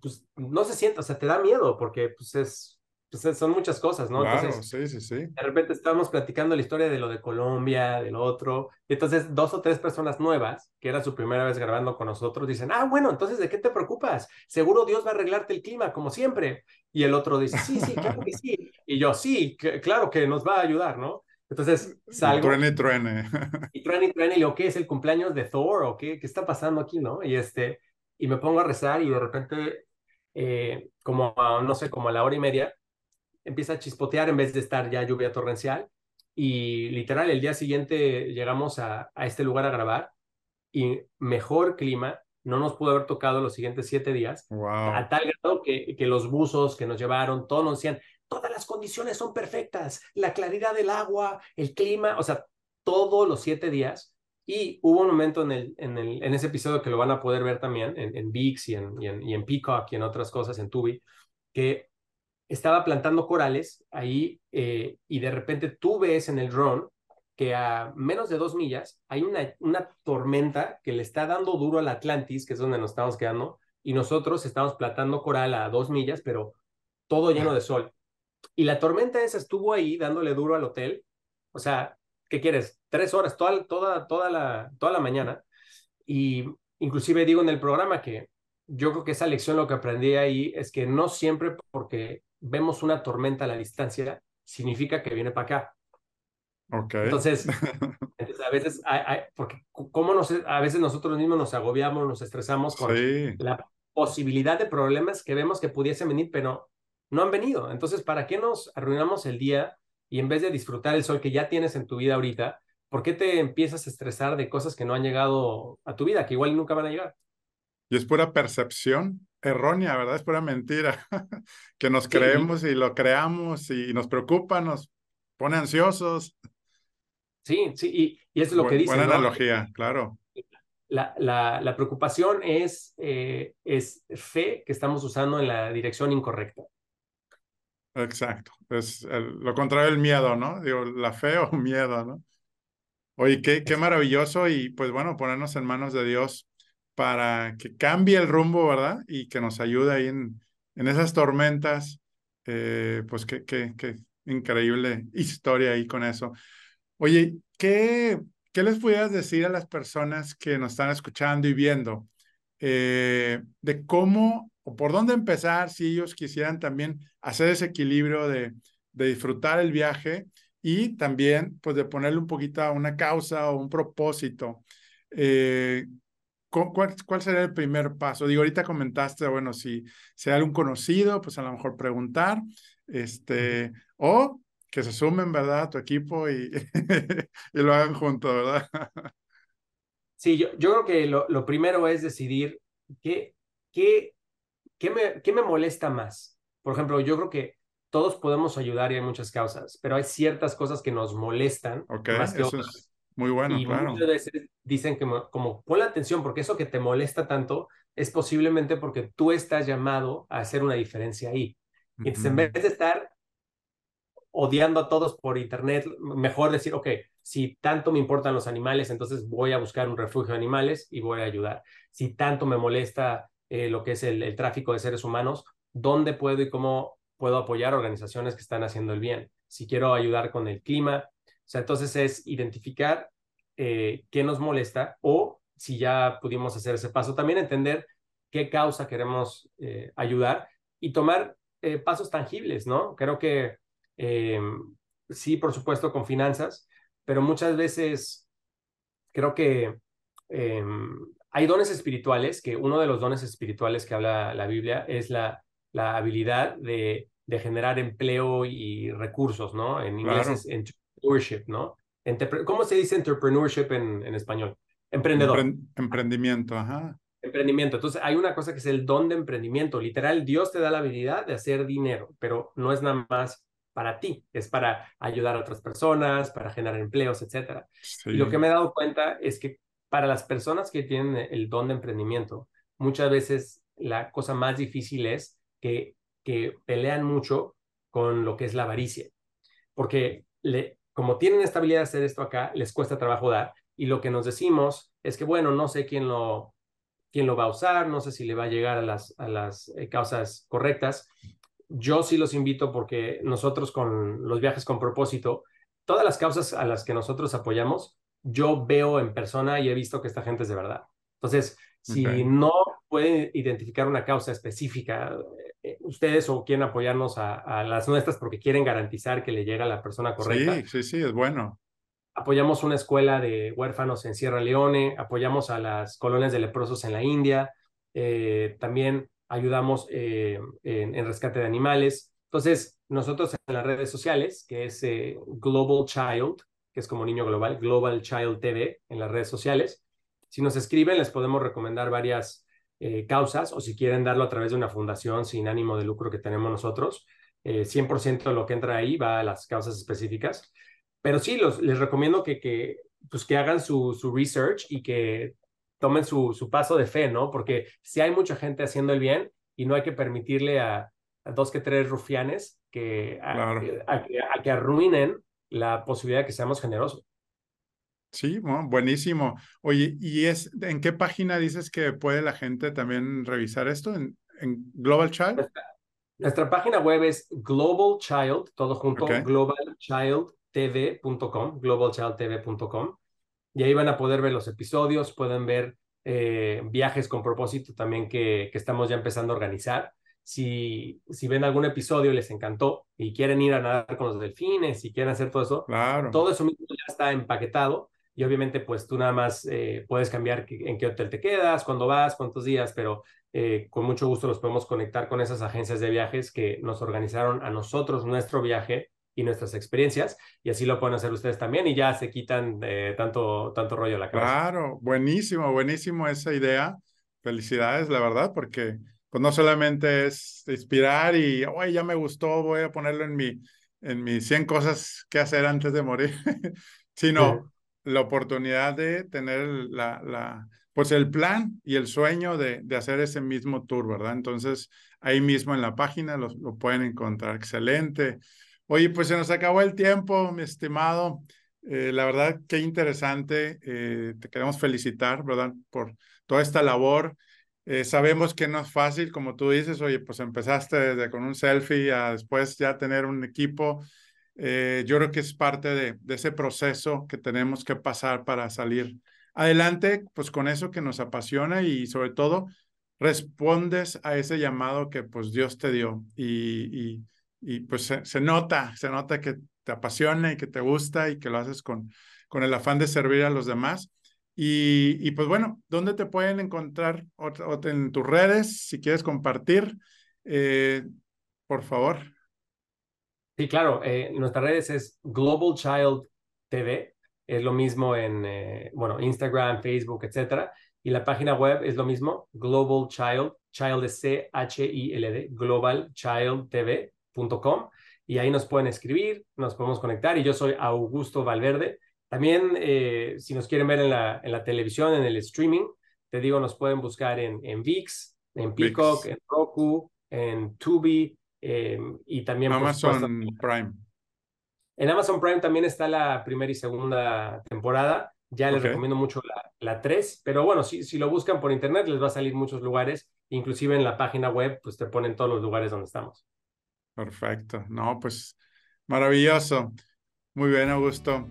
pues no se siente, o sea, te da miedo porque pues es, pues son muchas cosas, ¿no? entonces, sí, sí, sí. De repente estábamos platicando la historia de lo de Colombia, del otro, y entonces dos o tres personas nuevas, que era su primera vez grabando con nosotros, dicen, ah, bueno, entonces, ¿de qué te preocupas? Seguro Dios va a arreglarte el clima, como siempre. Y el otro dice, sí, sí, claro que sí. Y yo, sí, claro que nos va a ayudar, ¿no? Entonces salgo. Y truene, truene. [LAUGHS] Y truene, y truene. Y digo, ¿qué es el cumpleaños de Thor? ¿O qué, qué está pasando aquí, no? Y, este, y me pongo a rezar y de repente, eh, como a, no sé, como a la hora y media, empieza a chispotear en vez de estar ya lluvia torrencial. Y literal, el día siguiente llegamos a, a este lugar a grabar y mejor clima, no nos pudo haber tocado los siguientes siete días, a tal grado que, que los buzos que nos llevaron, todos nos decían, todas las condiciones son perfectas, la claridad del agua, el clima, o sea, todos los siete días. Y hubo un momento en, el, en, el, en ese episodio que lo van a poder ver también en, en VIX y en, y en, y en Peacock y en otras cosas, en Tubi, que estaba plantando corales ahí eh, y de repente tú ves en el drone que a menos de dos millas hay una, una tormenta que le está dando duro al Atlantis, que es donde nos estamos quedando, y nosotros estamos plantando coral a dos millas, pero todo lleno de sol. Y la tormenta esa estuvo ahí dándole duro al hotel. O sea, ¿qué quieres? Tres horas, toda, toda, toda, la, toda la mañana. Y inclusive digo en el programa que yo creo que esa lección lo que aprendí ahí es que no siempre porque vemos una tormenta a la distancia significa que viene para acá. Okay. [LAUGHS] Entonces, a veces, hay, porque cómo nos, a veces nosotros mismos nos agobiamos, nos estresamos con la posibilidad de problemas que vemos que pudiesen venir, pero no han venido. Entonces, ¿para qué nos arruinamos el día y en vez de disfrutar el sol que ya tienes en tu vida ahorita, ¿por qué te empiezas a estresar de cosas que no han llegado a tu vida, que igual nunca van a llegar? Y es pura percepción errónea, ¿verdad? Es pura mentira, [LAUGHS] que nos creemos y lo creamos y nos preocupa, nos pone ansiosos. Sí, sí, y, y es lo que dice. Buena analogía, claro. La, la, la preocupación es, eh, es fe que estamos usando en la dirección incorrecta. Exacto. Es lo contrario del miedo, ¿no? Digo, la fe o [LAUGHS] miedo, ¿no? Oye, qué, qué maravilloso y pues bueno, ponernos en manos de Dios para que cambie el rumbo, ¿verdad? Y que nos ayude ahí en, en esas tormentas. Eh, pues qué, qué, qué increíble historia ahí con eso. Oye, ¿qué, ¿qué les pudieras decir a las personas que nos están escuchando y viendo eh, de cómo o por dónde empezar si ellos quisieran también hacer ese equilibrio de, disfrutar el viaje y también pues de ponerle un poquito a una causa o un propósito. Eh, ¿cuál, ¿Cuál sería el primer paso? Digo, ahorita comentaste, bueno, si, si hay algún conocido, pues a lo mejor preguntar, este, o que se sumen, ¿verdad?, a tu equipo y, [LAUGHS] y lo hagan juntos, ¿verdad? [LAUGHS] Sí, yo, yo creo que lo, lo primero es decidir qué, qué ¿qué me, qué me molesta más? Por ejemplo, yo creo que todos podemos ayudar y hay muchas causas, pero hay ciertas cosas que nos molestan más que eso Es muy bueno, y claro. Muchas veces dicen que como pon la atención porque eso que te molesta tanto es posiblemente porque tú estás llamado a hacer una diferencia ahí. Y entonces en vez de estar odiando a todos por internet, mejor decir, ok, si tanto me importan los animales, entonces voy a buscar un refugio de animales y voy a ayudar. Si tanto me molesta eh, lo que es el, tráfico de seres humanos, dónde puedo y cómo puedo apoyar organizaciones que están haciendo el bien. Si quiero ayudar con el clima, o sea, entonces es identificar eh, qué nos molesta o si ya pudimos hacer ese paso, también entender qué causa queremos eh, ayudar y tomar pasos tangibles, ¿no? Creo que sí, por supuesto, con finanzas, pero muchas veces creo que hay dones espirituales, que uno de los dones espirituales que habla la Biblia es la, la habilidad de, de generar empleo y recursos, ¿no? En inglés es entrepreneurship, ¿no? ¿Cómo se dice entrepreneurship en, en español? Emprendedor. emprendimiento, ajá. Emprendimiento. Entonces, hay una cosa que es el don de emprendimiento. Literal, Dios te da la habilidad de hacer dinero, pero no es nada más para ti, es para ayudar a otras personas, para generar empleos, etc. Y lo que me he dado cuenta es que para las personas que tienen el don de emprendimiento, muchas veces la cosa más difícil es que, que pelean mucho con lo que es la avaricia, porque le, como tienen esta habilidad de hacer esto acá, les cuesta trabajo dar, y lo que nos decimos es que, bueno, no sé quién lo, quién lo va a usar, no sé si le va a llegar a las, a las eh, causas correctas. Yo sí los invito porque nosotros con los viajes con propósito, todas las causas a las que nosotros apoyamos, yo veo en persona y he visto que esta gente es de verdad. Entonces, si no pueden identificar una causa específica, eh, ustedes o quieren apoyarnos a, las nuestras porque quieren garantizar que le llega a la persona correcta. Sí, sí, sí, es bueno. Apoyamos una escuela de huérfanos en Sierra Leone, apoyamos a las colonias de leprosos en la India, eh, también ayudamos eh, en, rescate de animales. Entonces, nosotros en las redes sociales, que es Global Child, que es como Niño Global, Global Child TV en las redes sociales. Si nos escriben, les podemos recomendar varias eh, causas o si quieren darlo a través de una fundación sin ánimo de lucro que tenemos nosotros, 100% de lo que entra ahí va a las causas específicas. Pero sí, los, les recomiendo que, que, pues que hagan su, su research y que tomen su, su paso de fe, ¿no? Porque si hay mucha gente haciendo el bien y no hay que permitirle a, dos que tres rufianes que, a, que arruinen la posibilidad de que seamos generosos. Sí, buenísimo. Oye, ¿y es en qué página dices que puede la gente también revisar esto? ¿En, Global Child? Nuestra, página web es Global Child, todo junto, globalchildtv.com, globalchildtv.com. Y ahí van a poder ver los episodios, pueden ver eh, viajes con propósito también que, que, estamos ya empezando a organizar. Si, si ven algún episodio y les encantó y quieren ir a nadar con los delfines y quieren hacer todo eso, claro. todo eso mismo ya está empaquetado y obviamente pues tú nada más eh, puedes cambiar en qué hotel te quedas, cuándo vas, cuántos días, pero eh, con mucho gusto los podemos conectar con esas agencias de viajes que nos organizaron a nosotros nuestro viaje y nuestras experiencias y así lo pueden hacer ustedes también y ya se quitan de tanto, tanto rollo a la cabeza. Claro, buenísimo, buenísimo esa idea. Felicidades, la verdad, porque pues no solamente es inspirar y, oye, ya me gustó, voy a ponerlo en mi, en mis 100 cosas que hacer antes de morir, [LAUGHS] sino la oportunidad de tener la, la, pues el plan y el sueño de, de, hacer ese mismo tour, ¿verdad? Entonces, ahí mismo en la página lo, lo pueden encontrar. Excelente. Oye, pues se nos acabó el tiempo, mi estimado. Eh, la verdad, qué interesante. Eh, te queremos felicitar, ¿verdad? Por toda esta labor. Eh, sabemos que no es fácil, como tú dices, oye, pues empezaste desde con un selfie a después ya tener un equipo. yo creo que es parte de, de, ese proceso que tenemos que pasar para salir adelante, pues con eso que nos apasiona y sobre todo respondes a ese llamado que pues Dios te dio y, y y pues se, nota, se nota que te apasiona y que te gusta y que lo haces con, con el afán de servir a los demás. Y, pues bueno, ¿dónde te pueden encontrar en tus redes? Si quieres compartir, eh, por favor. Sí, claro, eh, nuestras redes es Global Child TV, es lo mismo en, eh, bueno, Instagram, Facebook, etcétera. Y la página web es lo mismo, Global Child, Child es C-H-I-L-D, Global Child TV y ahí nos pueden escribir, nos podemos conectar y yo soy Augusto Valverde. También, eh, si nos quieren ver en la, en la televisión, en el streaming, te digo, nos pueden buscar en, en VIX, en Peacock, en Roku, en Tubi em, y también... Amazon Prime. En Amazon Prime también está la primera y segunda temporada. Ya les recomiendo mucho la, la 3, pero bueno, si, si lo buscan por internet les va a salir muchos lugares, inclusive en la página web, pues te ponen todos los lugares donde estamos. Perfecto. No, pues maravilloso. Muy bien, Augusto.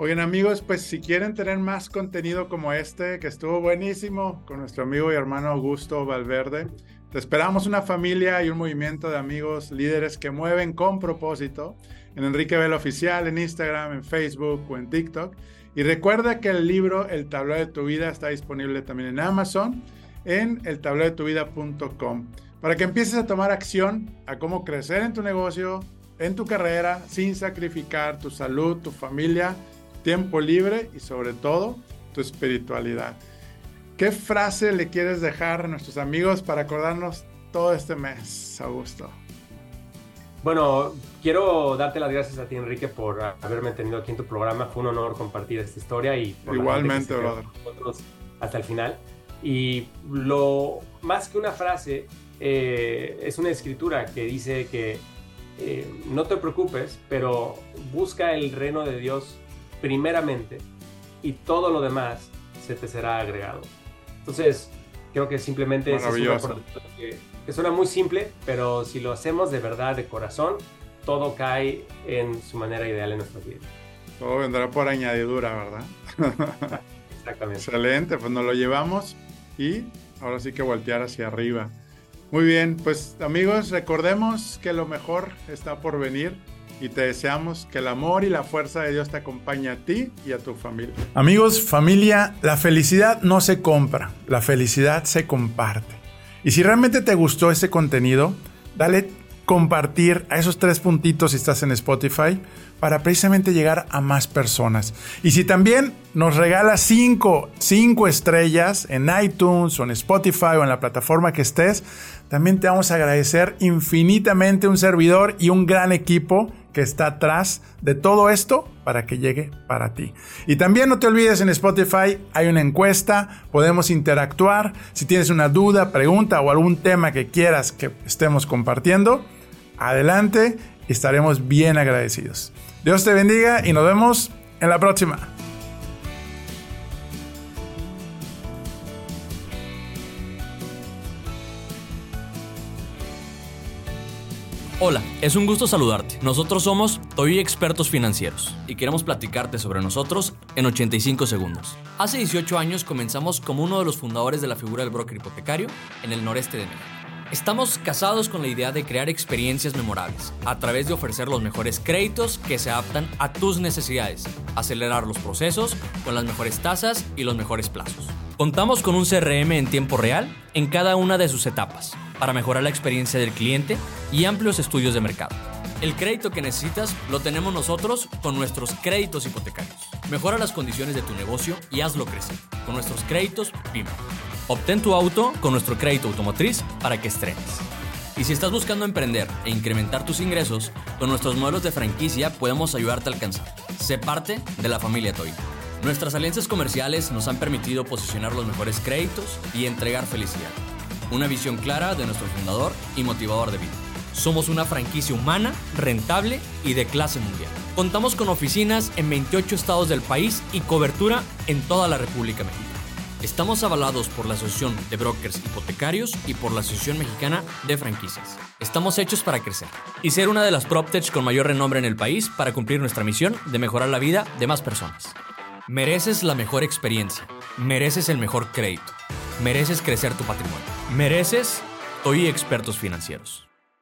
Oigan amigos, pues si quieren tener más contenido como este, que estuvo buenísimo con nuestro amigo y hermano Augusto Valverde, te esperamos una familia y un movimiento de amigos líderes que mueven con propósito en Enrique Oficial, en Instagram, en Facebook o en TikTok. Y recuerda que el libro El tablero de tu vida está disponible también en Amazon, en eltablerodetuvida.com para que empieces a tomar acción a cómo crecer en tu negocio, en tu carrera, sin sacrificar tu salud, tu familia, tiempo libre y sobre todo tu espiritualidad. ¿Qué frase le quieres dejar a nuestros amigos para acordarnos todo este mes, Augusto? Bueno, quiero darte las gracias a ti, Enrique, por haberme tenido aquí en tu programa. Fue un honor compartir esta historia y igualmente, brother. hasta el final. Y lo más que una frase, eh, es una escritura que dice que eh, no te preocupes, pero busca el reino de Dios primeramente y todo lo demás se te será agregado. Entonces, creo que simplemente es una que, que suena muy simple, pero si lo hacemos de verdad, de corazón, todo cae en su manera ideal en nuestra vida. Todo vendrá por añadidura, ¿verdad? [LAUGHS] Exactamente. Excelente, pues nos lo llevamos y ahora sí que voltear hacia arriba. Muy bien, pues amigos, recordemos que lo mejor está por venir y te deseamos que el amor y la fuerza de Dios te acompañe a ti y a tu familia. Amigos, familia, la felicidad no se compra, la felicidad se comparte. Y si realmente te gustó este contenido, dale compartir a esos tres puntitos si estás en Spotify para precisamente llegar a más personas. Y si también nos regalas cinco, cinco estrellas en iTunes o en Spotify o en la plataforma que estés, también te vamos a agradecer infinitamente un servidor y un gran equipo que está atrás de todo esto para que llegue para ti. Y también no te olvides en Spotify hay una encuesta, podemos interactuar. Si tienes una duda, pregunta o algún tema que quieras que estemos compartiendo, adelante estaremos bien agradecidos. Dios te bendiga y nos vemos en la próxima. Hola, es un gusto saludarte. Nosotros somos Toy Expertos Financieros y queremos platicarte sobre nosotros en 85 segundos. Hace 18 años comenzamos como uno de los fundadores de la figura del broker hipotecario en el noreste de México. Estamos casados con la idea de crear experiencias memorables a través de ofrecer los mejores créditos que se adaptan a tus necesidades, acelerar los procesos con las mejores tasas y los mejores plazos. Contamos con un CRM en tiempo real en cada una de sus etapas para mejorar la experiencia del cliente y amplios estudios de mercado. El crédito que necesitas lo tenemos nosotros con nuestros créditos hipotecarios. Mejora las condiciones de tu negocio y hazlo crecer con nuestros créditos PYME. Obtén tu auto con nuestro crédito automotriz para que estrenes. Y si estás buscando emprender e incrementar tus ingresos, con nuestros modelos de franquicia podemos ayudarte a alcanzar. Sé parte de la familia Toy. Nuestras alianzas comerciales nos han permitido posicionar los mejores créditos y entregar felicidad una visión clara de nuestro fundador y motivador de vida. Somos una franquicia humana, rentable y de clase mundial. Contamos con oficinas en 28 estados del país y cobertura en toda la República Mexicana. Estamos avalados por la Asociación de Brokers Hipotecarios y por la Asociación Mexicana de Franquicias. Estamos hechos para crecer y ser una de las PropTech con mayor renombre en el país para cumplir nuestra misión de mejorar la vida de más personas. Mereces la mejor experiencia. Mereces el mejor crédito. Mereces crecer tu patrimonio. Mereces Toy Expertos Financieros.